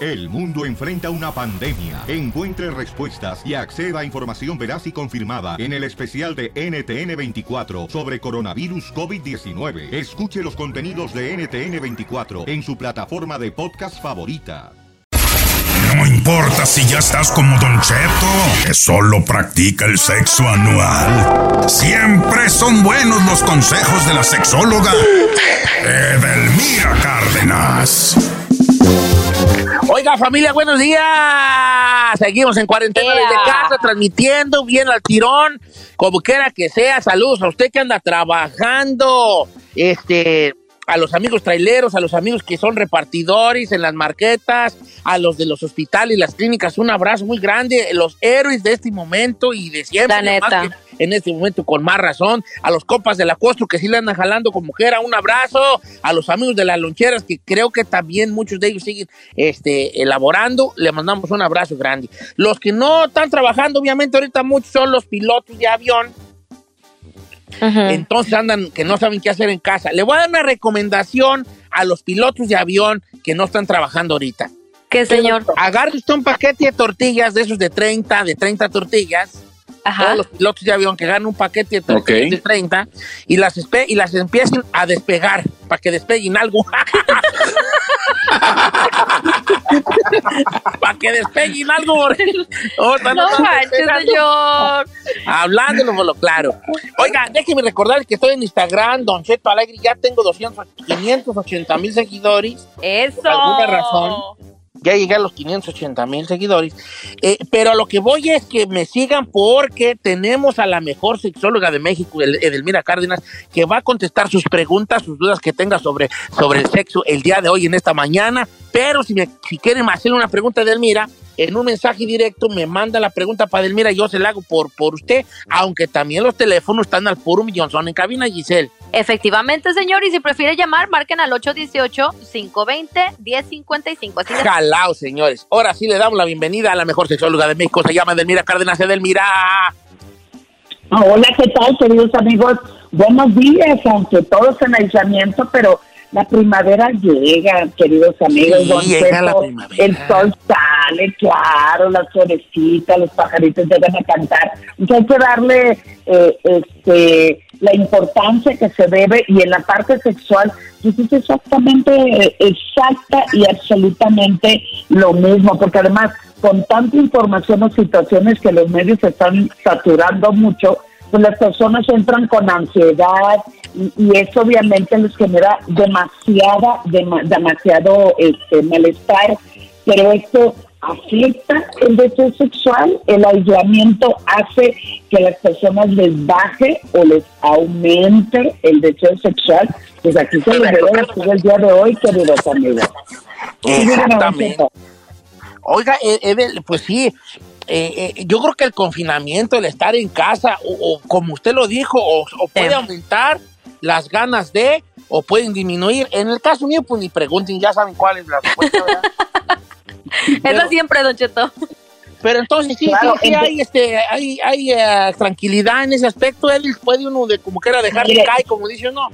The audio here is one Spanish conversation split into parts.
El mundo enfrenta una pandemia. Encuentre respuestas y acceda a información veraz y confirmada en el especial de NTN24 sobre coronavirus COVID-19. Escuche los contenidos de NTN24 en su plataforma de podcast favorita. No importa si ya estás como Don Cheto, que solo practica el sexo anual. Siempre son buenos los consejos de la sexóloga Edelmira Cárdenas. Oiga, familia, buenos días. Seguimos en cuarentena desde casa, transmitiendo bien al tirón, como quiera que sea. Saludos a usted que anda trabajando, este, a los amigos traileros, a los amigos que son repartidores en las marquetas, a los de los hospitales y las clínicas. Un abrazo muy grande, los héroes de este momento y de siempre. La neta. más que En este momento, con más razón, a los compas de la Costro que sí le andan jalando como mujer, un abrazo, a los amigos de las loncheras que creo que también muchos de ellos siguen este, elaborando, le mandamos un abrazo grande. Los que no están trabajando, obviamente, ahorita muchos son los pilotos de avión, entonces andan que no saben qué hacer en casa. Le voy a dar una recomendación a los pilotos de avión que no están trabajando ahorita. ¿Qué, señor? Agarre usted un paquete de tortillas de esos de 30, de 30 tortillas. Todos los pilotos de avión que ganan un paquete de tortillas de 30 y las, espe- y las empiecen a despegar para que despeguen algo. para que despeguen algo. ahorita No manches, señor. Hablándolo por lo claro. Oiga, déjeme recordar que estoy en Instagram, Don Cheto Alegre, ya tengo 200, 580 mil seguidores. Eso. Por alguna razón. Ya llegué a los 580 mil seguidores. Eh, pero a lo que voy es que me sigan porque tenemos a la mejor sexóloga de México, El- Edelmira Cárdenas, que va a contestar sus preguntas, sus dudas que tenga sobre, sobre el sexo el día de hoy, en esta mañana. Pero si, me, si quieren hacer una pregunta Edelmira, en un mensaje directo me manda la pregunta para Edelmira, yo se la hago por, por usted, aunque también los teléfonos están al puro millón. Son en cabina, Giselle. Efectivamente, señor. Y si prefiere llamar, marquen al 818-520-1055. Así de- Jalao, señores. Ahora sí le damos la bienvenida a la mejor sexóloga de México. Se llama Edelmira Cárdenas Edelmira. Ah, Hola, ¿qué tal, queridos amigos? Buenos días, aunque todos en aislamiento, pero la primavera llega, queridos amigos. Sí, llega la primavera. El sol sale, claro, las florecitas, los pajaritos llegan a cantar. Entonces hay que darle eh, este, la importancia que se debe y en la parte sexual, pues es exactamente, exacta y absolutamente lo mismo, porque además con tanta información o situaciones que los medios están saturando mucho, pues las personas entran con ansiedad y, y eso obviamente les genera demasiada, dema- demasiado este, malestar, pero esto afecta el deseo sexual, el aislamiento hace que las personas les baje o les aumente el deseo sexual, pues aquí se les debe decir el día de hoy, queridos amigos. Exactamente. Oiga, eh, Edel, pues sí, eh, eh, yo creo que el confinamiento, el estar en casa, o, o como usted lo dijo, o, o puede aumentar las ganas de, o pueden disminuir. En el caso mío, pues ni pregunten, ya saben cuál es la respuesta, ¿verdad? Eso siempre, Don Cheto. Pero entonces sí, Claro, sí, hay, este, hay, hay eh, tranquilidad en ese aspecto, Edel, puede uno de como quiera dejar de Mire. caer, como dice uno.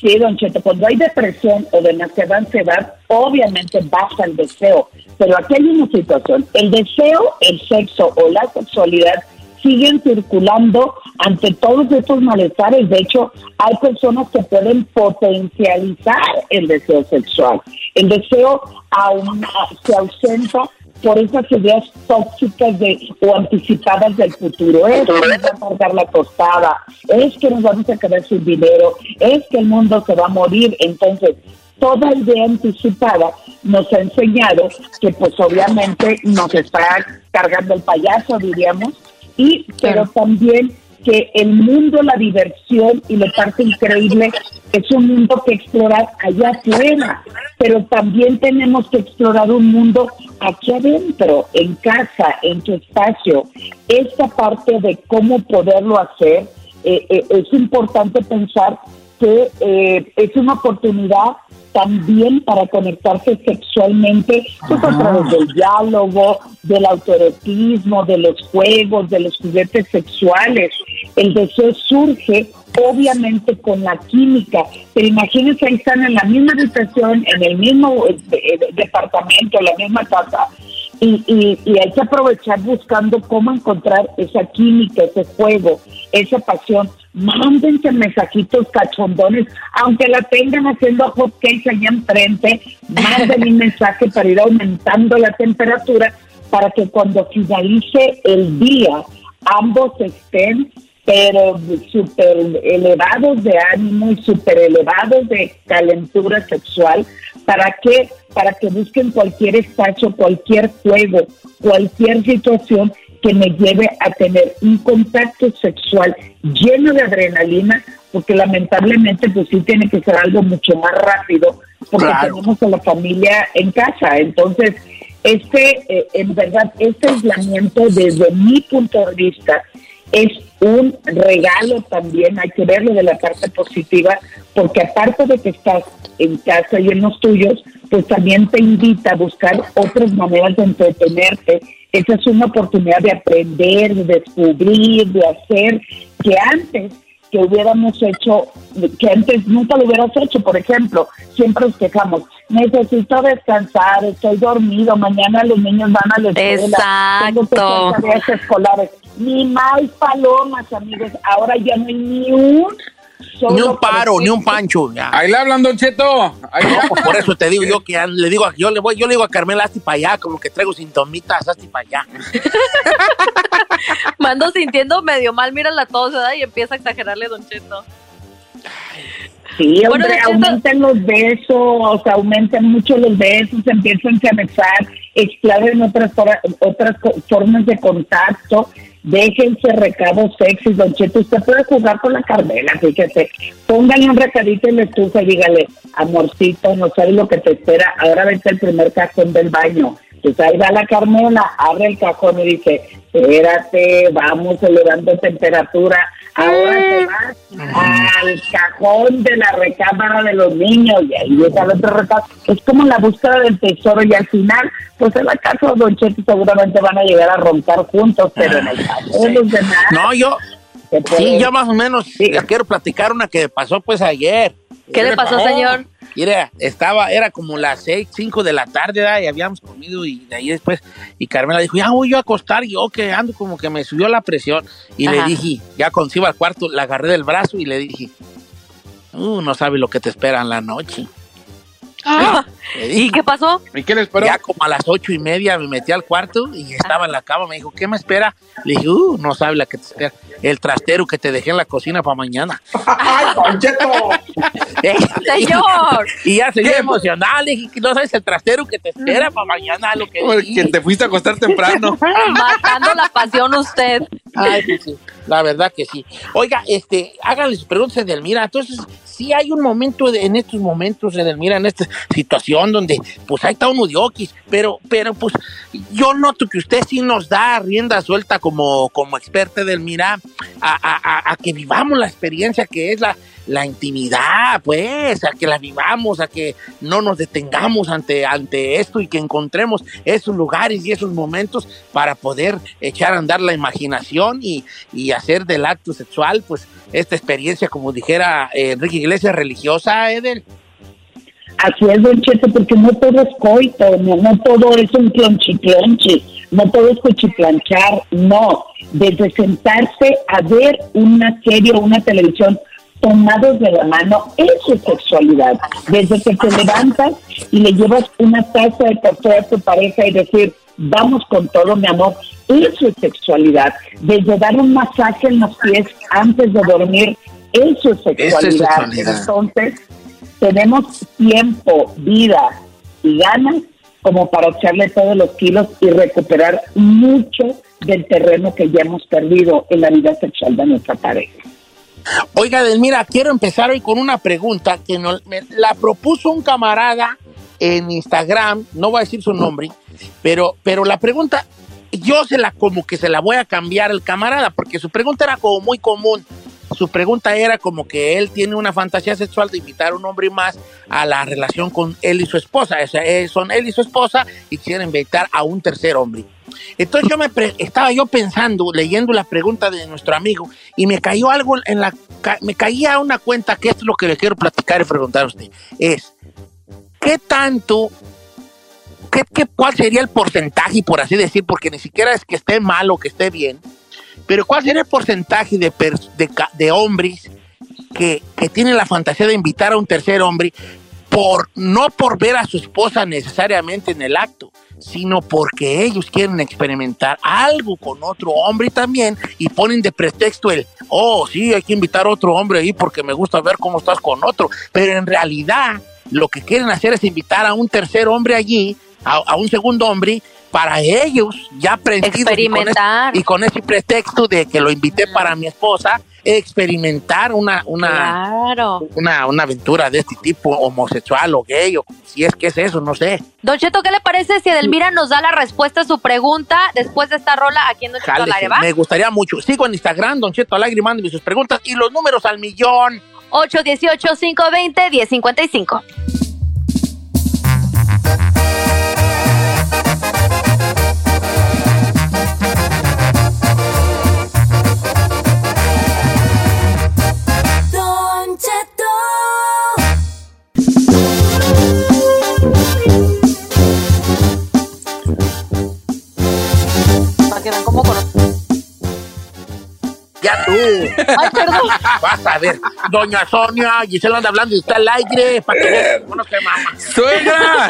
Sí, don Cheto, cuando hay depresión o demasiada ansiedad, obviamente baja el deseo. Pero aquí hay una situación. El deseo, el sexo o la sexualidad siguen circulando ante todos estos malestares. De hecho, hay personas que pueden potencializar el deseo sexual. El deseo aún se ausenta por esas ideas tóxicas de, o anticipadas del futuro. Es que nos va a cargar la costada, es que nos vamos a quedar sin dinero, es que el mundo se va a morir. Entonces, toda idea anticipada nos ha enseñado que pues obviamente nos está cargando el payaso, diríamos, y pero también que el mundo, la diversión y la parte increíble es un mundo que explorar allá afuera, pero también tenemos que explorar un mundo aquí adentro, en casa, en tu espacio. Esta parte de cómo poderlo hacer, eh, eh, es importante pensar que eh, es una oportunidad también para conectarse sexualmente pues, a través del diálogo, del autoerotismo, de los juegos, de los juguetes sexuales. El deseo surge obviamente con la química, pero imagínense ahí están en la misma habitación, en el mismo eh, eh, departamento, en la misma casa, y, y, y, hay que aprovechar buscando cómo encontrar esa química, ese juego, esa pasión. Mándense mensajitos cachondones, aunque la tengan haciendo hot cakes allá enfrente, manden un mensaje para ir aumentando la temperatura para que cuando finalice el día ambos estén pero súper elevados de ánimo y súper elevados de calentura sexual. ¿Para qué? Para que busquen cualquier espacio, cualquier juego, cualquier situación que me lleve a tener un contacto sexual lleno de adrenalina, porque lamentablemente pues sí tiene que ser algo mucho más rápido, porque tenemos a la familia en casa. Entonces, este, eh, en verdad, este aislamiento desde mi punto de vista es un regalo también, hay que verlo de la parte positiva, porque aparte de que estás en casa y en los tuyos, pues también te invita a buscar otras maneras de entretenerte. Esa es una oportunidad de aprender, de descubrir, de hacer, que antes que hubiéramos hecho, que antes nunca lo hubieras hecho, por ejemplo, siempre nos quejamos, necesito descansar, estoy dormido, mañana los niños van a la escuela, tengo que hacer tareas escolares ni más palomas, amigos. Ahora ya no hay ni un ni un paro, ni un pancho. Ya. Ahí le hablan, Don Cheto. Pues por eso te digo yo que le digo, yo le voy, yo le digo a Carmela, hazte para allá, como que traigo sintomitas, hazte para allá. Mando sintiendo medio mal, mira la tos, ¿verdad? Y empieza a exagerarle Don Cheto. Sí, hombre, bueno, aumenten los besos, aumenten mucho los besos, empiezan a anexar, exploren otras, otras formas de contacto, déjense recados sexy, Don Cheto, usted puede jugar con la Carmela, fíjese, póngale un recadito en la estufa y dígale, amorcito, no sabes lo que te espera, ahora vete al primer cajón del baño, ahí va la Carmela, abre el cajón y dice, espérate, vamos elevando temperatura, ahora te vas al cajón de la recámara de los niños y ahí llega el otro recado. Es como la búsqueda del tesoro y al final, pues en la casa de Don Cheto seguramente van a llegar a roncar juntos, pero en el caso de los demás... No, yo... Sí, yo más o menos quiero platicar una que pasó pues ayer. ¿Qué, le pasó, señor? Mira, estaba, era como las seis, cinco de la tarde, y habíamos comido y de ahí después, y Carmela dijo, ya voy yo a acostar, yo que ando como que me subió la presión, y le dije, ya iba al cuarto, la agarré del brazo y le dije, uh, no sabes lo que te espera en la noche. Ah. ¿Y qué pasó? ¿Y qué le esperó? Ya como a las ocho y media me metí al cuarto y estaba en la cama. Me dijo, ¿qué me espera? Le dije, uh, no sabe la que te espera. El trastero que te dejé en la cocina para mañana. ¡Ay! ¡Señor! Y ya se emocional. Le dije, no sabes el trastero que te espera para mañana. Lo que, que te fuiste a acostar temprano. Matando la pasión usted. Ay, pues sí, la verdad que sí. Oiga, este, háganle sus preguntas, Edelmira. Entonces, sí hay un momento en estos momentos, Edelmira, en esta situación donde, pues, ahí está uno de pero, pero, pues, yo noto que usted sí nos da rienda suelta como, como experta, Edelmira, a, a, a que vivamos la experiencia que es la, la intimidad, pues, a que la vivamos, a que no nos detengamos ante, ante esto y que encontremos esos lugares y esos momentos para poder echar a andar la imaginación y, y hacer del acto sexual, pues, esta experiencia, como dijera eh, Enrique Iglesias, religiosa, Edel. Así es, Don Cheto, porque no todo es coito, no, no todo es un clonchi clonchi. no todo es cuchiplanchar, no, desde sentarse a ver una serie o una televisión tomados de la mano, eso es sexualidad. Desde que te levantas y le llevas una taza de café a tu pareja y decir, vamos con todo, mi amor, eso es sexualidad. Desde dar un masaje en los pies antes de dormir, eso es sexualidad. sexualidad. Entonces, tenemos tiempo, vida y ganas como para echarle todos los kilos y recuperar mucho del terreno que ya hemos perdido en la vida sexual de nuestra pareja. Oiga, Delmira, quiero empezar hoy con una pregunta que nos, me- la propuso un camarada en Instagram, no voy a decir su nombre, pero, pero la pregunta, yo se la como que se la voy a cambiar al camarada, porque su pregunta era como muy común. Su pregunta era como que él tiene una fantasía sexual de invitar a un hombre más a la relación con él y su esposa. O sea, eh, son él y su esposa y quieren invitar a un tercer hombre. Entonces yo me estaba yo pensando, leyendo la pregunta de nuestro amigo, y me cayó algo en la, ca- me caía una cuenta que es lo que le quiero platicar y preguntar a usted. Es, ¿qué tanto, qué, qué- cuál sería el porcentaje, por así decir, porque ni siquiera es que esté mal o que esté bien, pero cuál sería el porcentaje de, de, de hombres que, que tienen la fantasía de invitar a un tercer hombre por no por ver a su esposa necesariamente en el acto, sino porque ellos quieren experimentar algo con otro hombre también y ponen de pretexto el, oh, sí, hay que invitar a otro hombre ahí porque me gusta ver cómo estás con otro, pero en realidad lo que quieren hacer es invitar a un tercer hombre allí, a, a un segundo hombre, para ellos ya aprendidos y con ese- Experimentar. y con ese pretexto de que lo invité para mi esposa, experimentar una, una, Claro. una, una aventura de este tipo, homosexual o gay, o si es que es eso, no sé. Don Cheto, ¿qué le parece si Edelmira nos da la respuesta a su pregunta después de esta rola aquí en Don Cheto al Jálese, aire, va? me gustaría mucho. Sigo en Instagram, Don Cheto Alegre, mándeme sus preguntas y los números al millón. 818-520-1055. Ya tú. Ay, perdón. Vas a ver, Doña Sonia, Gisela anda hablando y está al aire para que vean cómo se mama. ¡Suegra!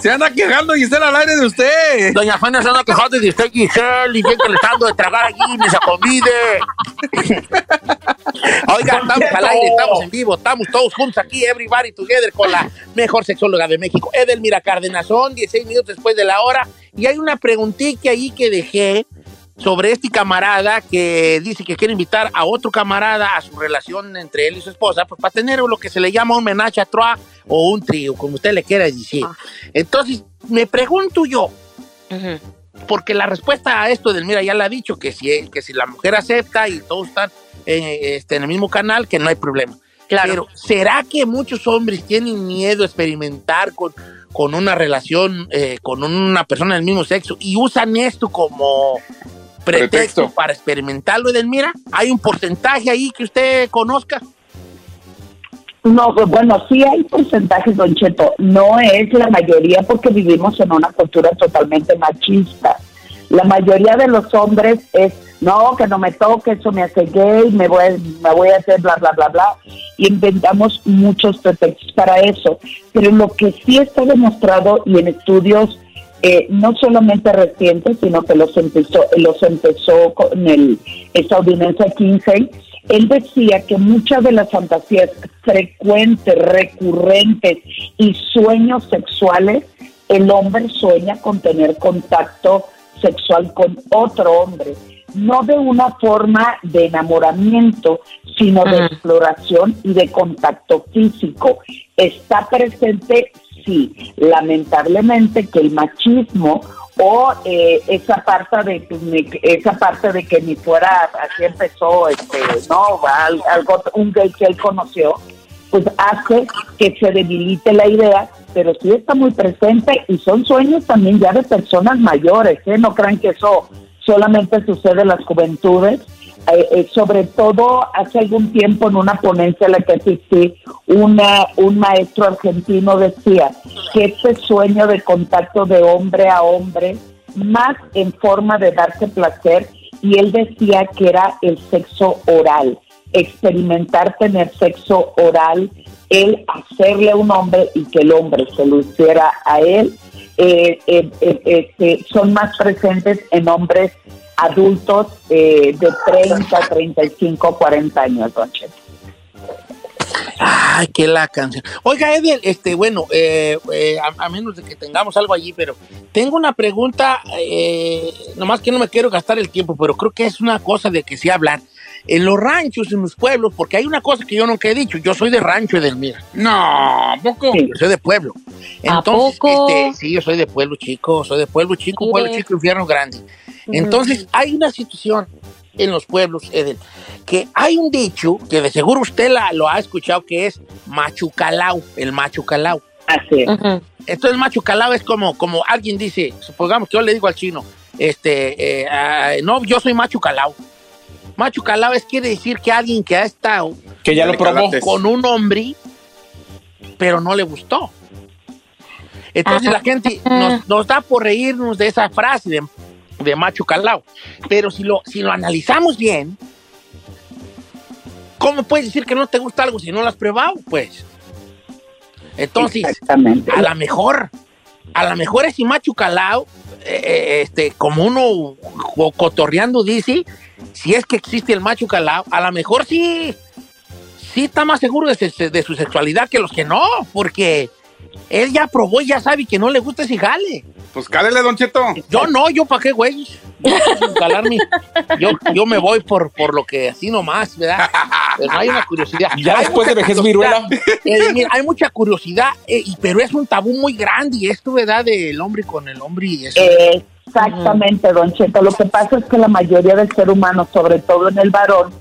Se anda quejando Gisela al aire de usted. Doña Sonia se anda quejando de usted, Giselle, y bien que le está dando de tragar allí, ni se convide. Oiga, estamos al aire, estamos en vivo, estamos todos juntos aquí, everybody together, con la mejor sexóloga de México, Edelmira Cárdenas. Son 16 minutos después de la hora, y hay una preguntita ahí que dejé sobre este camarada que dice que quiere invitar a otro camarada a su relación entre él y su esposa, pues para tener lo que se le llama un menage à trois o un trío, como usted le quiera decir. Entonces, me pregunto yo, porque la respuesta a esto del mira ya la ha dicho, que si, que si la mujer acepta y todos están eh, este, en el mismo canal, que no hay problema. Claro. Pero, ¿será que muchos hombres tienen miedo a experimentar con, con una relación eh, con una persona del mismo sexo y usan esto como pretexto, Pretexto. para experimentarlo, Edelmira? ¿Hay un porcentaje ahí que usted conozca? No, pues, bueno, sí hay porcentajes, Don Cheto. No es la mayoría porque vivimos en una cultura totalmente machista. La mayoría de los hombres es, no, que no me toque, eso me hace gay, me voy, me voy a hacer bla, bla, bla, bla. Y inventamos muchos pretextos para eso. Pero lo que sí está demostrado y en estudios eh, no solamente recientes, sino que los empezó, los empezó con el estadounidense Kinsey, él decía que muchas de las fantasías frecuentes, recurrentes y sueños sexuales, el hombre sueña con tener contacto sexual con otro hombre, no de una forma de enamoramiento, sino de exploración y de contacto físico. Está presente, sí, lamentablemente que el machismo o eh, esa parte de que ni- esa parte de que ni fuera así empezó este no al- algo un gay que él conoció pues hace que se debilite la idea pero sí está muy presente y son sueños también ya de personas mayores ¿eh? no crean que eso solamente sucede en las juventudes Eh, eh, sobre todo hace algún tiempo en una ponencia a la que asistí, una, un maestro argentino decía que este sueño de contacto de hombre a hombre más en forma de darse placer y él decía que era el sexo oral, experimentar tener sexo oral, él hacerle a un hombre y que el hombre se lo hiciera a él, eh, eh, eh, este, son más presentes en hombres adultos eh, de 30, 35, 40 años, don Cheto. Ay, qué la canción. Oiga, Edel, este, bueno, eh, eh, a, a menos de que tengamos algo allí, pero tengo una pregunta, eh, nomás que no me quiero gastar el tiempo, pero creo que es una cosa de que sí hablar. En los ranchos, en los pueblos, porque hay una cosa que yo nunca he dicho, yo soy de rancho, Edelmira. No, ¿a poco? Sí. Yo soy de pueblo. ¿A Entonces, poco? este, sí, yo soy de pueblo chico, soy de pueblo chico, Mire. pueblo chico, infierno grande. Entonces, hay una situación en los pueblos, Edel, que hay un dicho que de seguro usted la, lo ha escuchado que es machucalao, el machucalao. Así es. Ujú. Entonces, machucalao es como, como alguien dice, supongamos que yo le digo al chino, este, eh, ah, no, yo soy machucalao. Machucalao es quiere decir que alguien que ha estado Que ya lo probó. con un hombre, pero no le gustó. Entonces Ajá. la gente nos, nos da por reírnos de esa frase de, de macho calao. Pero si lo, si lo analizamos bien, ¿cómo puedes decir que no te gusta algo si no lo has probado? Pues. Entonces, a lo mejor, a lo mejor ese macho calao, eh, eh, este, como uno co- cotorreando dice, si es que existe el macho calao, a lo mejor sí, sí está más seguro de, se- de su sexualidad que los que no, porque él ya probó y ya sabe que no le gusta ese jale. Pues cálele, Don Cheto. Yo no, yo para qué, güey. Yo, yo, yo me voy por, por lo que así nomás, ¿verdad? Pero no hay una curiosidad. Ya Hay después de mucha vejez curiosidad. viruela. Eh, mira, hay mucha curiosidad, eh, y- pero es un tabú muy grande y esto, ¿verdad? Del hombre con el hombre y eso. Exactamente, don Cheto. Lo que pasa es que la mayoría del ser humano, sobre todo en el varón,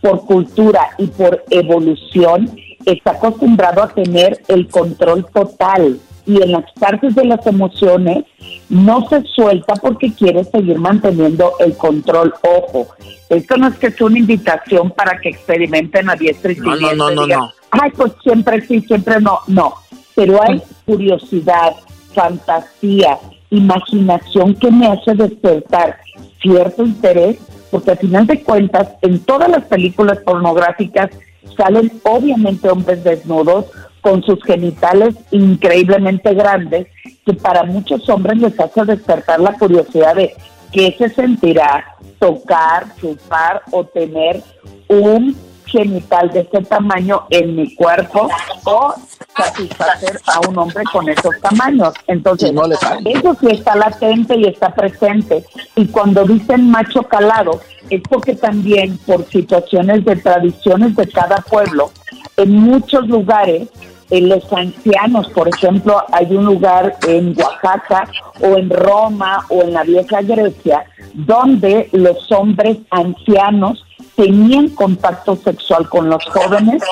por cultura y por evolución, está acostumbrado a tener el control total. Y en las partes de las emociones no se suelta porque quiere seguir manteniendo el control. Ojo, esto no es que sea una invitación para que experimenten a diestra y No, no, siniestra no, y no, digan, no. Ay, pues siempre sí, siempre no. No, pero hay curiosidad, fantasía, imaginación que me hace despertar cierto interés, porque al final de cuentas, en todas las películas pornográficas salen obviamente hombres desnudos con sus genitales increíblemente grandes, que para muchos hombres les hace despertar la curiosidad de qué se sentirá tocar, chupar o tener un genital de ese tamaño en mi cuerpo o satisfacer a un hombre con esos tamaños. Entonces, no eso sí está latente y está presente. Y cuando dicen macho calado, es porque también por situaciones de tradiciones de cada pueblo, en muchos lugares, en los ancianos, por ejemplo, hay un lugar en Oaxaca o en Roma o en la vieja Grecia, donde los hombres ancianos tenían contacto sexual con los jóvenes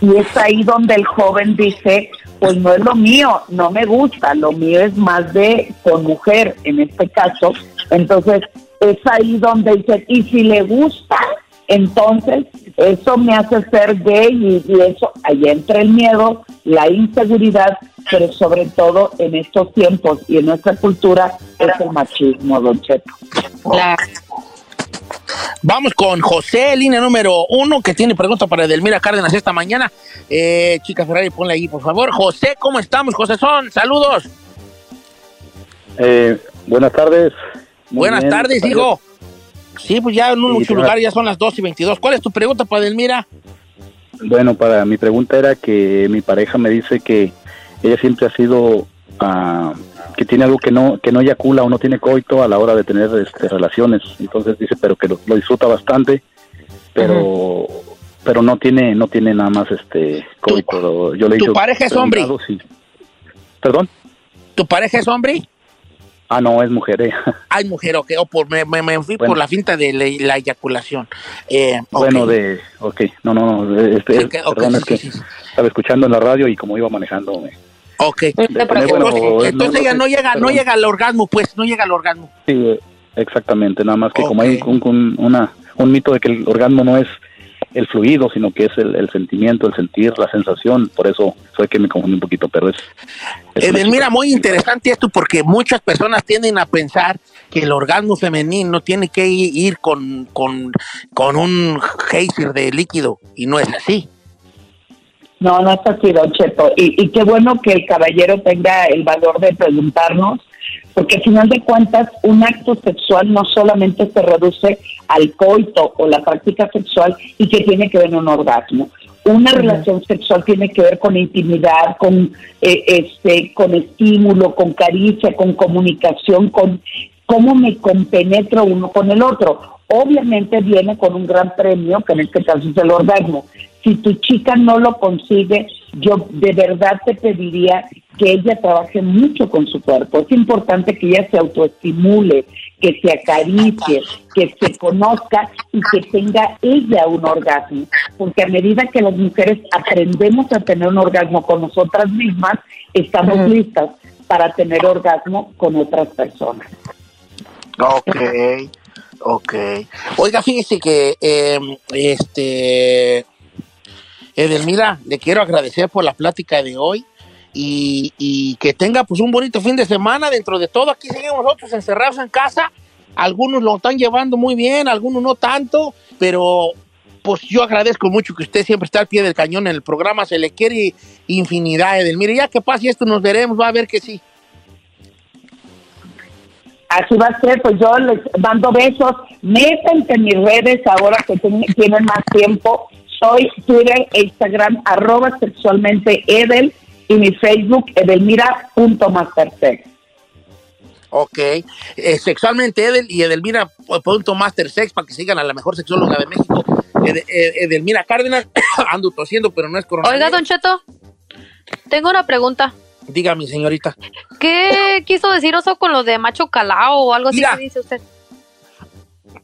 y es ahí donde el joven dice, pues no es lo mío, no me gusta, lo mío es más de con mujer en este caso. Entonces es ahí donde dice, y si le gusta, entonces eso me hace ser gay y, eso, ahí entra el miedo, la inseguridad, pero sobre todo en estos tiempos y en nuestra cultura es el machismo, don Cheto. Claro. Vamos con José, línea número uno, que tiene pregunta para Edelmira Cárdenas esta mañana. Eh, chica Ferrari, ponle ahí, por favor. José, ¿cómo estamos? José Son, saludos. Eh, buenas tardes. Muy Buenas bien, tardes, hijo. Sí, pues ya en muchos tengo- lugares ya son las 2 y 22. ¿Cuál es tu pregunta para Edelmira? Bueno, para mi pregunta era que mi pareja me dice que ella siempre ha sido ah, que tiene algo que no que no eyacula o no tiene coito a la hora de tener este, relaciones. Entonces dice, pero que lo, lo disfruta bastante, pero pero no tiene no tiene nada más este coito. Yo le tu pareja es hombre? Perdón. ¿Tu pareja es hombre? Ah, no, es mujer. eh. Ay, mujer, ok. O por, me, me- me fui Bueno. por la finta de la, la eyaculación. Eh. Bueno, de, ok, no, no, no, este, Sí, que- ok, perdón, es que sí. estaba escuchando en la radio y como iba manejando, me- Ok. No Entonces, entonces no, ella no no llega, no llega al orgasmo, pues, no llega al orgasmo. Sí, exactamente, nada más que como hay un, un- una, un mito de que el orgasmo no es el fluido, sino que es el, el sentimiento, el sentir, la sensación. Por eso fue que me confundí un poquito, pero es... es chica. muy interesante esto porque muchas personas tienden a pensar que el orgasmo femenino tiene que ir con, con, con un geyser de líquido y no es así. No, no es así, Don Cheto. Y, y qué bueno que el caballero tenga el valor de preguntarnos, porque al final de cuentas, un acto sexual no solamente se reduce al coito o la práctica sexual y que tiene que ver un orgasmo. Una relación sexual tiene que ver con intimidad, con eh, este, con estímulo, con caricia, con comunicación, con cómo me compenetro uno con el otro. Obviamente viene con un gran premio, que en este caso es el orgasmo. Si tu chica no lo consigue, yo de verdad te pediría que ella trabaje mucho con su cuerpo. Es importante que ella se autoestimule, que se acaricie, que se conozca y que tenga ella un orgasmo. Porque a medida que las mujeres aprendemos a tener un orgasmo con nosotras mismas, estamos listas para tener orgasmo con otras personas. Ok, ok. Oiga, fíjese que eh, este Edelmira, le quiero agradecer por la plática de hoy y, que tenga pues un bonito fin de semana. Dentro de todo, aquí seguimos nosotros encerrados en casa. Algunos lo están llevando muy bien, algunos no tanto, pero pues yo agradezco mucho que usted siempre está al pie del cañón en el programa. Se le quiere infinidad, Edelmira. Ya que pase esto, nos veremos, va a ver que sí. Así va a ser, pues yo les mando besos. Métanse en mis redes ahora que tienen más tiempo. Soy Twitter e Instagram, arroba sexualmente Edel, y mi Facebook, edelmira.mastersex. Ok. Eh, sexualmente Edel y Edelmira punto Master Sex para que sigan a la mejor sexóloga de México, Ed- Ed- Edelmira Cárdenas. Ando tosiendo, pero no es coronavirus. Oiga, Don Cheto, tengo una pregunta. Dígame, señorita. ¿Qué quiso decir oso con lo de macho calao o algo así Mira. que dice usted?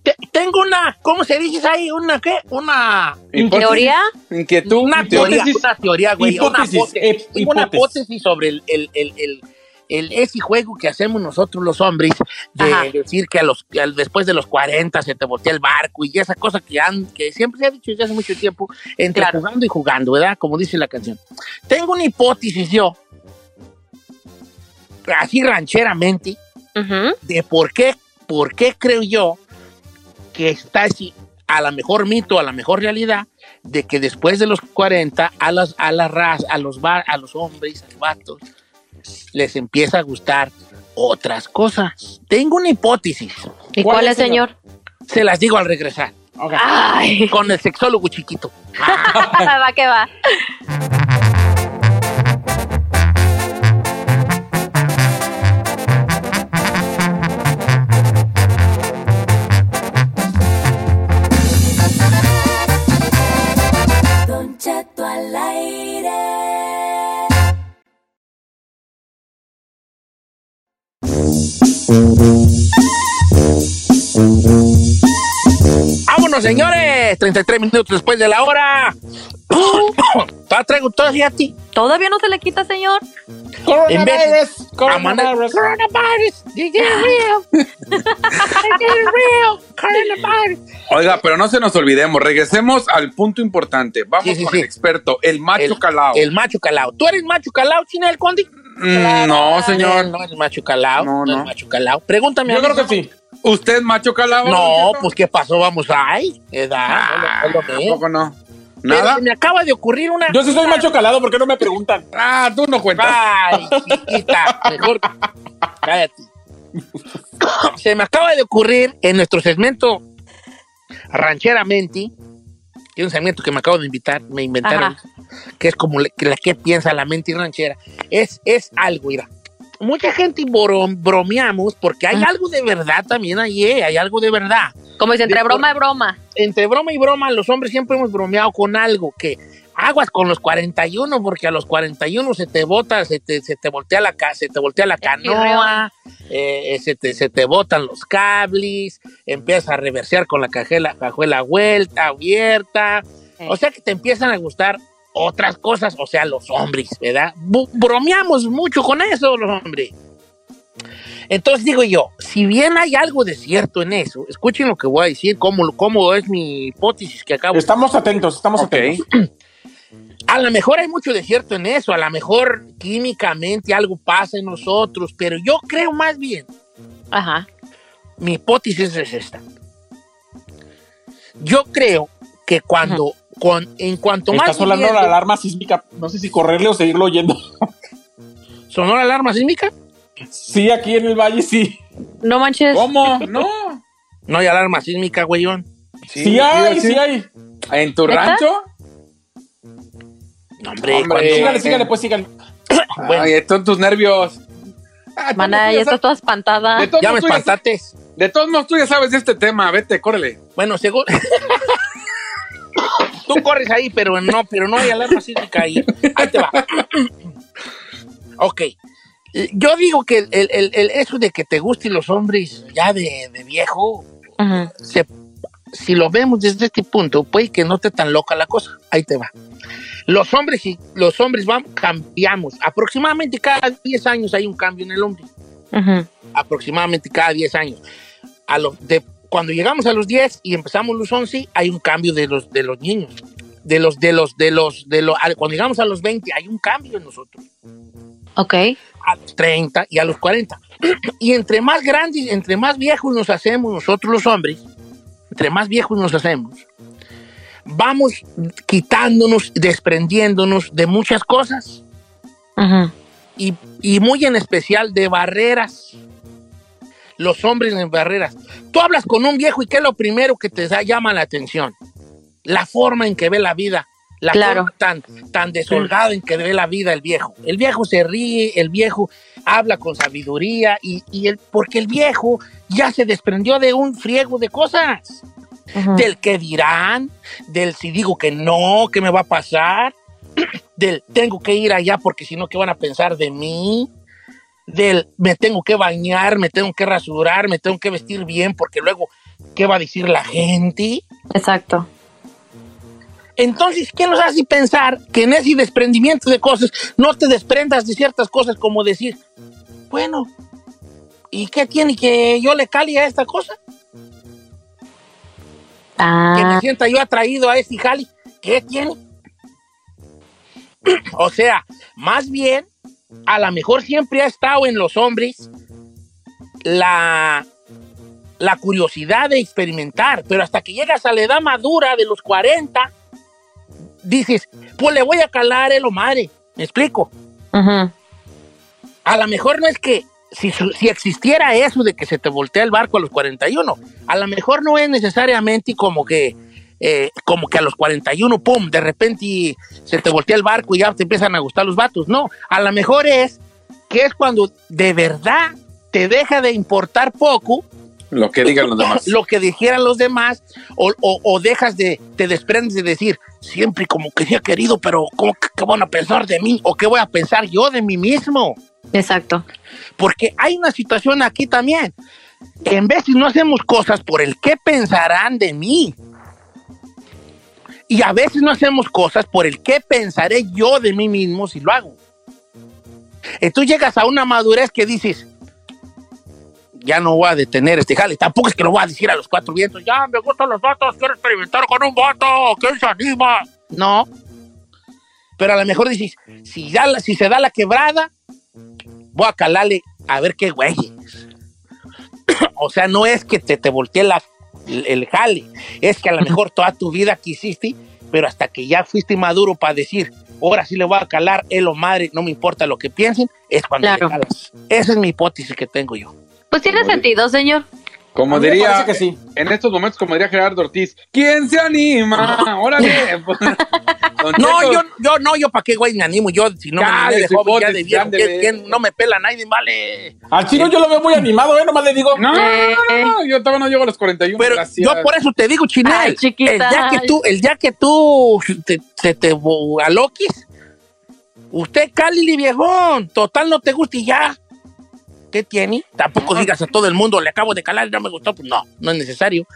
Te- tengo una, ¿cómo se dice ahí? ¿Una qué? Una... ¿Teoría? Inquietud. Una teoría, hipótesis. una teoría, güey. Una Hipótesis, hipótesis. eh, Tengo una hipótesis. hipótesis sobre el, el, el, el, el- ese juego que hacemos nosotros los hombres de Ajá. decir que a los, al- después de los 40 se te voltea el barco y esa cosa que, han, que siempre se ha dicho desde hace mucho tiempo, entre Claro. jugando y jugando, ¿verdad? Como dice la canción. Tengo una hipótesis yo, así rancheramente, Ujú. de por qué, por qué creo yo que está así, a la mejor mito, a la mejor realidad, de que después de los 40, a las, a la raza, a los, va- a los hombres, a los vatos, les empieza a gustar otras cosas. Tengo una hipótesis. ¿Y ¿Cuál cuál, es, señor? Se las digo al regresar. Con el sexólogo chiquito. va que va. ¡Vámonos, señores! 33 minutos después de la hora. Todavía traigo todavía a ti. ¿Todavía no se le quita, señor? Coronavirus. Coronavirus. Coronavirus. Did you real? Did you real? Coronavirus. Oiga, pero no se nos olvidemos, regresemos al punto importante. Vamos Sí, sí, con sí. el experto, el macho El- calao. El macho calao. ¿Tú eres macho calao, China del Conde? Mm, no, señor. No eres macho calao. No, No, no. eres macho calao. Pregúntame Yo a mí. creo que sí. ¿Usted es macho calao? No, pues ¿qué pasó? Vamos ahí. Edad. Ah, no, no, no, no. tampoco no. Pero ¿Nada? se me acaba de ocurrir una. Yo sí soy macho calado, ¿por qué no me preguntan? Ah, tú no cuentas. Ay, chiquita. Mejor. Cállate. Se me acaba de ocurrir en nuestro segmento Rancheramente. Es un segmento que me acabo de invitar, me inventaron. Ajá. Que es como la que, la que piensa la mente ranchera. Es, es algo, mira. Mucha gente bro- bromeamos porque hay Ajá. algo de verdad también ahí, eh, hay algo de verdad. Como dice, entre De- broma y broma. entre broma y broma, los hombres siempre hemos bromeado con algo que aguas con los 41, porque a los 41 se te bota, se te, se te voltea la se te voltea la canoa, eh, eh, se, te, se te botan los cables, empiezas a reversear con la cajela, cajuela vuelta, abierta. Sí. O sea que te empiezan a gustar otras cosas, o sea, los hombres, ¿verdad? Bu- bromeamos mucho con eso, los hombres. Entonces digo yo, si bien hay algo de cierto en eso, escuchen lo que voy a decir, cómo, cómo es mi hipótesis que acabo. Estamos atentos, estamos atentos. A lo mejor hay mucho de cierto en eso, a lo mejor químicamente algo pasa en nosotros, pero yo creo más bien, Ajá. mi hipótesis es esta. Yo creo que cuando, con, en cuanto Está más... sonando la alarma sísmica. No sé si correrle o seguirlo oyendo. ¿Sonó la alarma sísmica? Sí, aquí en el valle sí. No manches. ¿Cómo? No. No hay alarma sísmica, güeyón. Sí, hay, sí, hay. ¿En tu rancho? No, hombre, Hombre, Sígale, sígale, pues sígale. Bueno. Ay, son tus nervios. Ah, todos ya estás toda espantada. De todos ya me espantaste. De todos modos, tú ya sabes de este tema. Vete, córrele. Bueno, seguro. Tú corres ahí, pero no, pero no hay alarma sísmica ahí. Ahí te va. ok. Yo digo que el, el- el- eso de que te gusten los hombres ya de, de viejo, se- si lo vemos desde este punto, puede que no esté tan loca la cosa. Ahí te va. Los hombres, y- los hombres vamos, cambiamos. Aproximadamente cada 10 años hay un cambio en el hombre Ujú. aproximadamente cada 10 años. A lo, de, cuando llegamos a los 10 y empezamos los 11, hay un cambio de los, de los niños. De los, de los, de los, de los, a- cuando llegamos a los 20, hay un cambio en nosotros. Ok. A los 30 y a los 40. Y entre más grandes, entre más viejos nos hacemos nosotros los hombres, entre más viejos nos hacemos, vamos quitándonos, desprendiéndonos de muchas cosas Ujú. y, y muy en especial de barreras. Los hombres en barreras. Tú hablas con un viejo y ¿qué es lo primero que te da- llama la atención? La forma en que ve la vida. La Claro. forma tan, tan desolgada en que ve la vida el viejo. El viejo se ríe, el viejo habla con sabiduría y, y el, porque el viejo ya se desprendió de un friego de cosas del que dirán, del si digo que no, qué me va a pasar, del tengo que ir allá porque si no, ¿qué van a pensar de mí? Del me tengo que bañar, me tengo que rasurar, me tengo que vestir bien porque luego, ¿qué va a decir la gente? Exacto. Entonces, ¿qué nos hace pensar que en ese desprendimiento de cosas no te desprendas de ciertas cosas como decir, bueno, ¿y qué tiene que yo le cali a esta cosa? que me Ah, sienta yo atraído a este jali. ¿Qué tiene? o sea, más bien, a lo mejor siempre ha estado en los hombres la, la curiosidad de experimentar, pero hasta que llegas a la edad madura de los 40, dices, pues le voy a calar el madre. ¿Me explico? A lo mejor no es que si, si existiera eso de que se te voltea el barco a los 41, a lo mejor no es necesariamente como que, eh, como que a los 41, pum, de repente se te voltea el barco y ya te empiezan a gustar los vatos. No, a lo mejor es que es cuando de verdad te deja de importar poco Lo que digan los demás. lo que dijeran los demás o, o- o dejas de, te desprendes de decir siempre como que sí he querido, pero ¿cómo, que- ¿qué van a pensar de mí? ¿O qué voy a pensar yo de mí mismo? Exacto. Porque hay una situación aquí también. En veces no hacemos cosas por el qué pensarán de mí. Y a veces no hacemos cosas por el qué pensaré yo de mí mismo si lo hago. Entonces llegas a una madurez que dices, ya no voy a detener este jale. Tampoco es que lo voy a decir a los cuatro vientos, ya me gustan los vatos, quiero experimentar con un vato, ¿quién se anima? No. Pero a lo mejor dices, si, ya la- si se da la quebrada, voy a calarle a ver qué güeyes. o sea, no es que te, te voltee la- el, el jale, es que a lo mejor toda tu vida quisiste, pero hasta que ya fuiste maduro para decir, ahora sí le voy a calar, él o madre, no me importa lo que piensen, es cuando le Claro. calas. Esa es mi hipótesis que tengo yo. Pues tiene sentido, señor. Como diría, que sí. en estos momentos, como diría Gerardo Ortiz, ¿quién se anima? Órale. pues, No, yo, yo no, yo para qué güey me animo, yo si no me de joven, ya de hipótesis, viejo, ándele. ¿quién- quién? no me pela nadie, vale. Al chino yo lo veo muy animado, ¿eh? Nomás le digo. No, yo todavía no llego a los 41. Pero gracias. yo por eso te digo, Chinel, Ay, chiquita. el día que tú, el día que tú te, te bo- aloquis, usted cálile viejón, total no te gusta y ya. ¿Qué tiene? Tampoco digas a todo el mundo, le acabo de calar y no me gustó, pues no, no es necesario.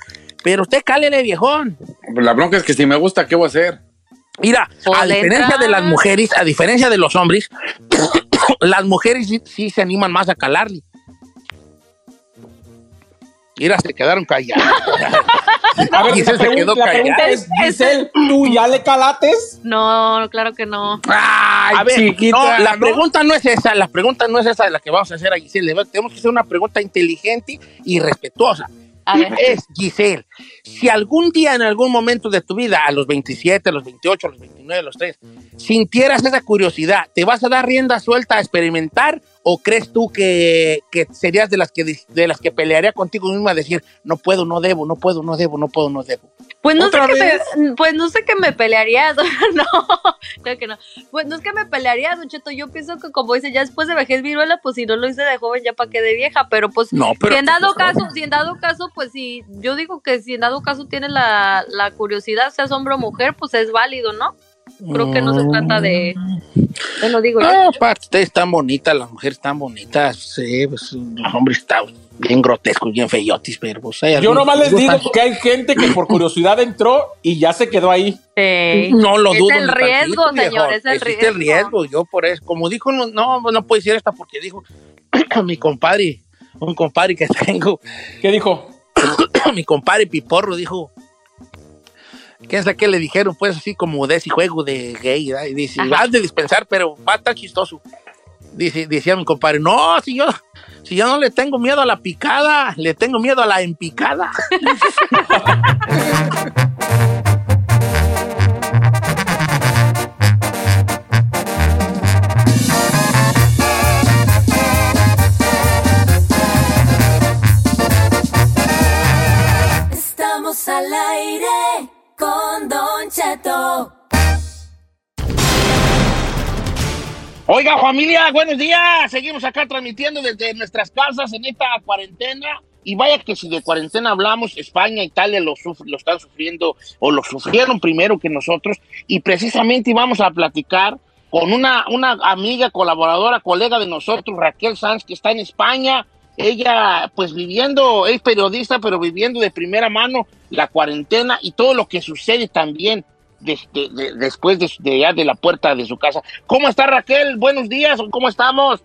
Pero usted cálele viejón. La bronca es que si me gusta, ¿qué voy a hacer? Mira, a diferencia de las mujeres, a diferencia de los hombres, las mujeres sí, sí se animan más a calarle. Mira, se quedaron callados. A ver, Giselle la, se quedó la callada. pregunta es, Giselle, ¿tú ya le calates? No, claro que no. Ay, a ver, chiquita, no, la ¿no? pregunta no es esa, la pregunta no es esa de la que vamos a hacer a Giselle. Tenemos que hacer una pregunta inteligente y respetuosa. A ver. Es, Giselle, si algún día en algún momento de tu vida, a los 27, a los 28, a los 29, a los 3, sintieras esa curiosidad, ¿te vas a dar rienda suelta a experimentar o crees tú que, que serías de las que, de las que pelearía contigo misma a decir, no puedo, no debo, no puedo, no debo, no puedo, no debo? Pues no, sé ¿Otra que me, pues no sé que me pelearía, no, creo que no. Pues no es que me pelearía, Don Cheto, yo pienso que como dice, ya después de vejez viruela, pues si no lo hice de joven, ya para qué de vieja, pero pues No, pero- si en dado caso, si en dado caso, pues si, yo digo que si en dado caso tiene la, la curiosidad, seas hombre o mujer, pues es válido, ¿no? Creo que no se trata de, bueno, digo yo. Ah, aparte, ustedes están bonitas, las mujeres están bonitas, sí, pues, los hombres están bien grotescos, bien feyotis, pero pues hay Yo nomás les digo que hay gente que por curiosidad entró y ya se quedó ahí. Sí. No lo Es dudo. el riesgo, tantito, señor, es el Existe el riesgo. Yo por eso, como dijo, no, no, no puedo decir esta porque dijo mi compadre, un compadre que tengo, ¿Qué dijo? mi compadre Piporro dijo, ¿quién sabe qué le dijeron? Pues así como de ese juego de gay, ¿verdad? y dice, Ajá. vas de dispensar, pero va a estar chistoso. Dice, decía mi compadre, no, si yo, si yo no le tengo miedo a la picada, le tengo miedo a la empicada. Oiga, familia, buenos días. Seguimos acá transmitiendo desde nuestras casas en esta cuarentena. Y vaya que si de cuarentena hablamos, España, Italia lo, lo están sufriendo o lo sufrieron primero que nosotros. Y precisamente íbamos a platicar con una, una amiga, colaboradora, colega de nosotros, Raquel Sanz, que está en España. Ella, pues viviendo, es periodista, pero viviendo de primera mano la cuarentena y todo lo que sucede también de- de- de- después de, ya de la puerta de su casa. ¿Cómo está Raquel? Buenos días, ¿cómo estamos?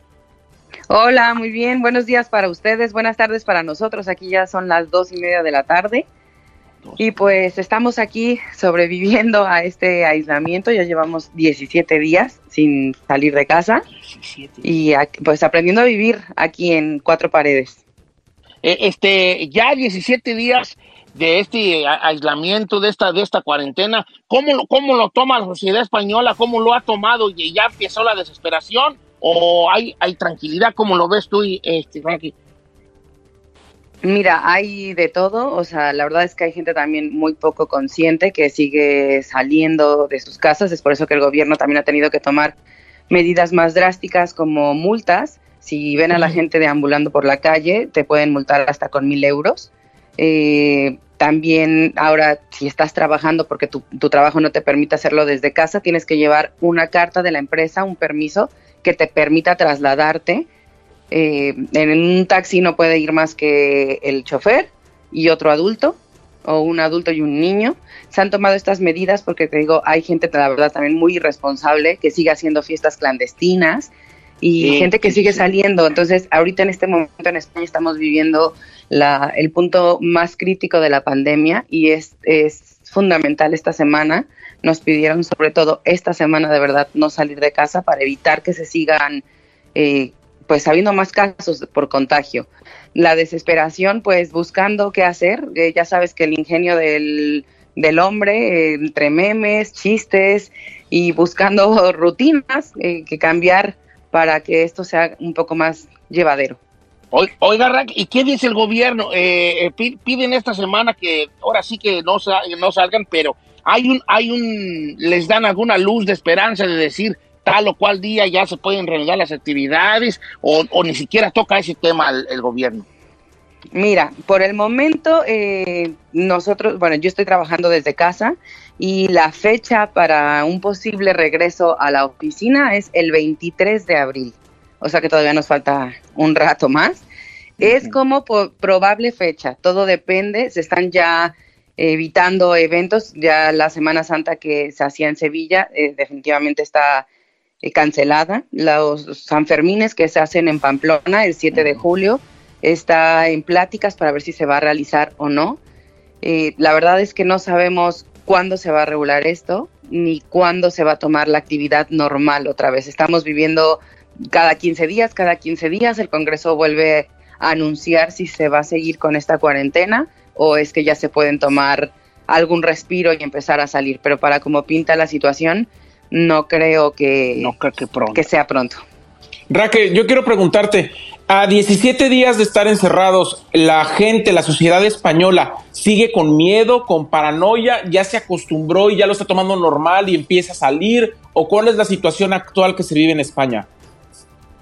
Hola, muy bien. Buenos días para ustedes, buenas tardes para nosotros. Aquí ya son las dos y media de la tarde. Y pues estamos aquí sobreviviendo a este aislamiento. Ya llevamos 17 días sin salir de casa y pues aprendiendo a vivir aquí en cuatro paredes. Eh, este, ya 17 días de este a- aislamiento, de esta, de esta cuarentena, ¿cómo, lo- ¿cómo lo toma la sociedad española? ¿Cómo lo ha tomado? ¿Y ya empezó la desesperación? ¿O hay, hay tranquilidad? ¿Cómo lo ves tú, y, este, Frankie? Mira, hay de todo, o sea, la verdad es que hay gente también muy poco consciente que sigue saliendo de sus casas, es por eso que el gobierno también ha tenido que tomar medidas más drásticas como multas. Si ven a la gente deambulando por la calle, te pueden multar hasta con mil euros. Eh, también ahora, si estás trabajando porque tu, tu trabajo no te permite hacerlo desde casa, tienes que llevar una carta de la empresa, un permiso que te permita trasladarte eh, en un taxi no puede ir más que el chofer y otro adulto, o un adulto y un niño. Se han tomado estas medidas porque te digo, hay gente, la verdad, también muy irresponsable que sigue haciendo fiestas clandestinas y Sí, gente que sí, sigue sí. saliendo. Entonces, ahorita en este momento en España estamos viviendo la, el punto más crítico de la pandemia y es, es fundamental esta semana. Nos pidieron sobre todo esta semana de verdad no salir de casa para evitar que se sigan eh, pues habiendo más casos por contagio. La desesperación, pues buscando qué hacer. Eh, ya sabes que el ingenio del, del hombre, eh, entre memes, chistes y buscando rutinas eh, que cambiar para que esto sea un poco más llevadero. Oi- Oiga, Rack, ¿y qué dice el gobierno? Eh, eh, pi- piden esta semana que ahora sí que no, sa- no salgan, pero hay un, hay un, les dan alguna luz de esperanza de decir tal o cual día ya se pueden reanudar las actividades o, o ni siquiera toca ese tema el, el gobierno. Mira, por el momento eh, nosotros, bueno, yo estoy trabajando desde casa y la fecha para un posible regreso a la oficina es el 23 de abril. O sea que todavía nos falta un rato más. Es como probable fecha, todo depende, se están ya evitando eventos, ya la Semana Santa que se hacía en Sevilla eh, definitivamente está eh, cancelada, los Sanfermines que se hacen en Pamplona el 7 de julio está en pláticas para ver si se va a realizar o no. Eh, la verdad es que no sabemos cuándo se va a regular esto ni cuándo se va a tomar la actividad normal otra vez. Estamos viviendo cada 15 días, cada 15 días el Congreso vuelve a anunciar si se va a seguir con esta cuarentena o es que ya se pueden tomar algún respiro y empezar a salir. Pero para como pinta la situación, no creo que, que, sea pronto. Raquel, yo quiero preguntarte, a 17 días de estar encerrados, la gente, la sociedad española, sigue con miedo, con paranoia, ya se acostumbró y ya lo está tomando normal y empieza a salir, o cuál es la situación actual que se vive en España?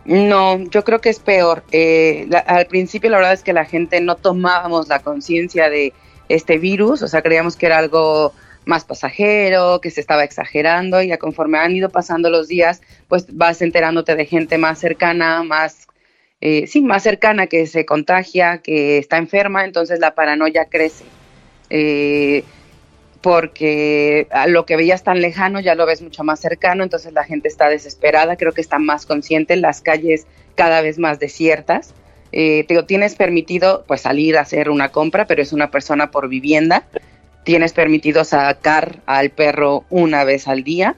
No, yo creo que es peor. Eh, al principio la verdad es que la gente no tomábamos la conciencia de este virus, o sea, creíamos que era algo más pasajero, que se estaba exagerando y ya conforme han ido pasando los días, pues vas enterándote de gente más cercana, más, eh, sí, más cercana que se contagia, que está enferma, entonces la paranoia crece. Eh, porque a lo que veías tan lejano ya lo ves mucho más cercano, entonces la gente está desesperada, creo que está más consciente, las calles cada vez más desiertas. Eh, te tienes permitido pues salir a hacer una compra, pero es una persona por vivienda. Tienes permitido sacar al perro una vez al día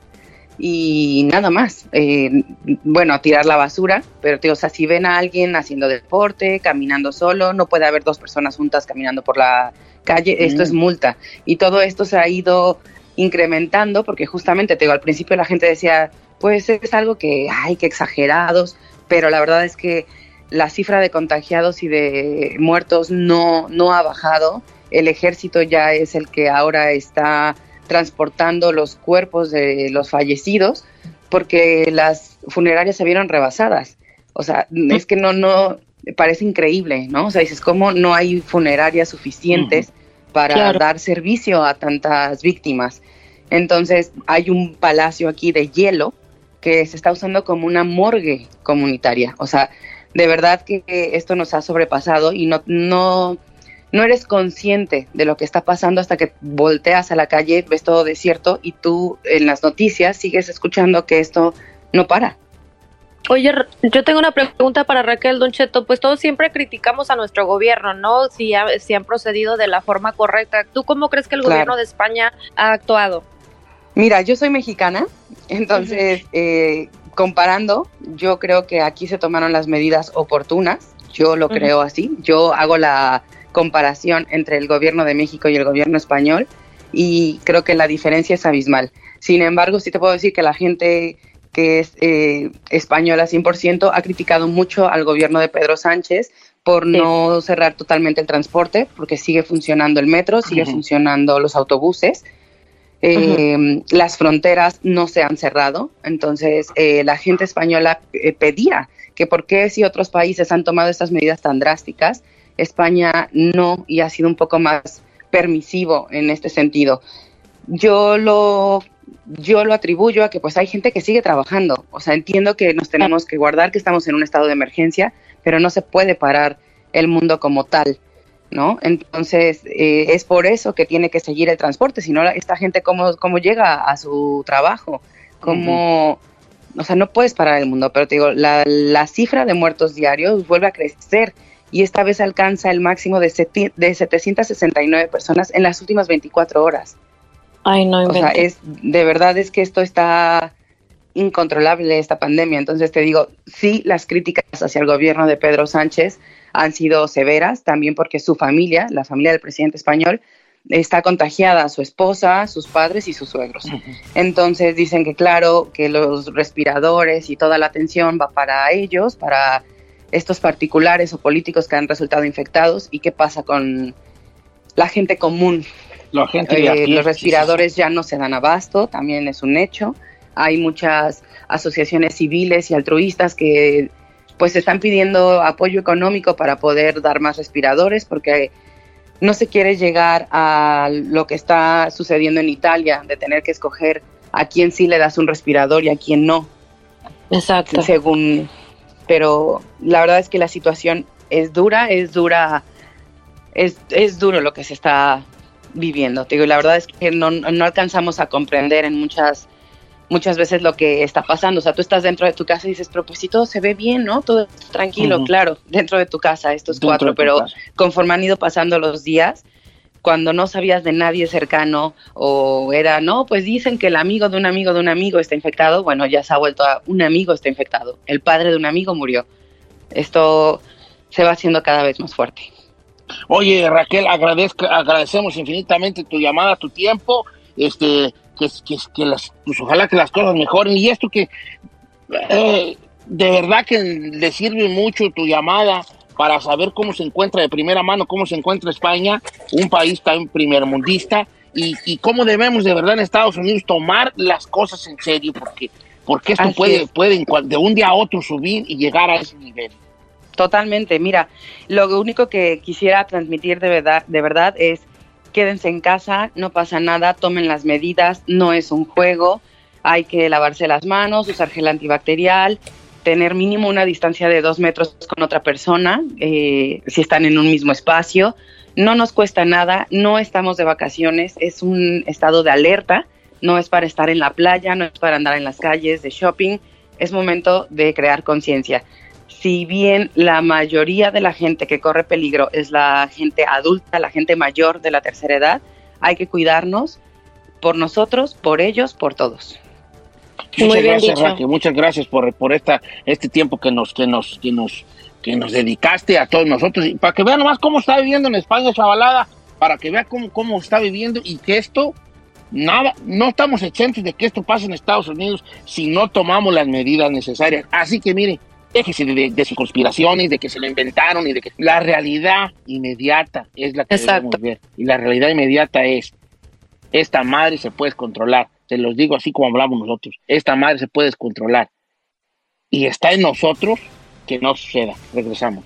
y nada más. Eh, bueno, a tirar la basura, pero te, o sea, si ven a alguien haciendo deporte, caminando solo, no puede haber dos personas juntas caminando por la calle, esto es multa. Y todo esto se ha ido incrementando porque justamente, te digo, al principio la gente decía, pues es algo que, ay, que exagerados, pero la verdad es que la cifra de contagiados y de muertos no, no ha bajado. El ejército ya es el que ahora está transportando los cuerpos de los fallecidos porque las funerarias se vieron rebasadas. O sea, es que no, no, parece increíble, ¿no? O sea, dices, ¿cómo no hay funerarias suficientes para dar servicio a tantas víctimas? Entonces, hay un palacio aquí de hielo que se está usando como una morgue comunitaria. O sea, de verdad que esto nos ha sobrepasado y no, no, no eres consciente de lo que está pasando hasta que volteas a la calle, ves todo desierto y tú en las noticias sigues escuchando que esto no para. Oye, yo tengo una pregunta para Raquel Doncheto. Pues todos siempre criticamos a nuestro gobierno, ¿no? Si, si han procedido de la forma correcta. ¿Tú cómo crees que el gobierno de España ha actuado? Mira, yo soy mexicana, entonces, eh, comparando, yo creo que aquí se tomaron las medidas oportunas. Yo lo creo así. Yo hago la comparación entre el gobierno de México y el gobierno español y creo que la diferencia es abismal. Sin embargo, sí te puedo decir que la gente que es eh, española 100%, ha criticado mucho al gobierno de Pedro Sánchez por no cerrar totalmente el transporte, porque sigue funcionando el metro, sigue funcionando los autobuses. Eh, las fronteras no se han cerrado, entonces eh, la gente española pedía que por qué si otros países han tomado estas medidas tan drásticas, España no y ha sido un poco más permisivo en este sentido. Yo lo yo lo atribuyo a que pues hay gente que sigue trabajando. O sea, entiendo que nos tenemos que guardar, que estamos en un estado de emergencia, pero no se puede parar el mundo como tal, ¿no? Entonces, eh, es por eso que tiene que seguir el transporte, si no, esta gente cómo, cómo llega a su trabajo, cómo... O sea, no puedes parar el mundo, pero te digo, la, la cifra de muertos diarios vuelve a crecer y esta vez alcanza el máximo de, de 769 personas en las últimas 24 horas. Ay, no, o sea, es de verdad es que esto está incontrolable esta pandemia. Entonces te digo, sí, las críticas hacia el gobierno de Pedro Sánchez han sido severas, también porque su familia, la familia del presidente español, está contagiada, su esposa, sus padres y sus suegros. Entonces dicen que claro, que los respiradores y toda la atención va para ellos, para estos particulares o políticos que han resultado infectados y qué pasa con la gente común, eh, los respiradores ya no se dan abasto, también es un hecho. Hay muchas asociaciones civiles y altruistas que pues están pidiendo apoyo económico para poder dar más respiradores porque no se quiere llegar a lo que está sucediendo en Italia, de tener que escoger a quién sí le das un respirador y a quién no. Exacto. Según, pero la verdad es que la situación es dura, es dura, es, es duro lo que se está viviendo. digo, la verdad es que no, no, alcanzamos a comprender en muchas muchas veces lo que está pasando. O sea, tú estás dentro de tu casa y dices, pero pues si todo se ve bien, ¿no? Todo está tranquilo, claro, dentro de tu casa, estos Dentro cuatro, pero casa. conforme han ido pasando los días, cuando no sabías de nadie cercano o era, no, pues dicen que el amigo de un amigo de un amigo está infectado, bueno, ya se ha vuelto a un amigo está infectado, el padre de un amigo murió. Esto se va haciendo cada vez más fuerte. Oye, Raquel, agradezco, agradecemos infinitamente tu llamada, tu tiempo, este, que, que, que las, pues ojalá que las cosas mejoren. Y esto que eh, de verdad que le sirve mucho tu llamada para saber cómo se encuentra de primera mano, cómo se encuentra España, un país tan primermundista, y, y cómo debemos de verdad en Estados Unidos tomar las cosas en serio, porque, porque esto Así puede, es. puede de un día a otro subir y llegar a ese nivel. Totalmente, mira, lo único que quisiera transmitir de verdad, de verdad es quédense en casa, no pasa nada, tomen las medidas, no es un juego, hay que lavarse las manos, usar gel antibacterial, tener mínimo una distancia de dos metros con otra persona, eh, si están en un mismo espacio, no nos cuesta nada, no estamos de vacaciones, es un estado de alerta, no es para estar en la playa, no es para andar en las calles de shopping, es momento de crear conciencia si bien la mayoría de la gente que corre peligro es la gente adulta, la gente mayor de la tercera edad, hay que cuidarnos por nosotros, por ellos, por todos. Muchas gracias, Raquel. Muchas gracias por, por esta, este tiempo que nos, que nos, que nos, que nos dedicaste a todos nosotros. Y para que vean nomás cómo está viviendo en España, chavalada, para que vean cómo, cómo está viviendo y que esto, nada, no estamos exentos de que esto pase en Estados Unidos si no tomamos las medidas necesarias. Así que mire, déjese de, de, de sus conspiraciones, de que se lo inventaron y de que la realidad inmediata es la que Exacto. debemos ver. Y la realidad inmediata es, esta madre se puede controlar. Se los digo así como hablamos nosotros. Esta madre se puede descontrolar. Y está en nosotros que no suceda. Regresamos.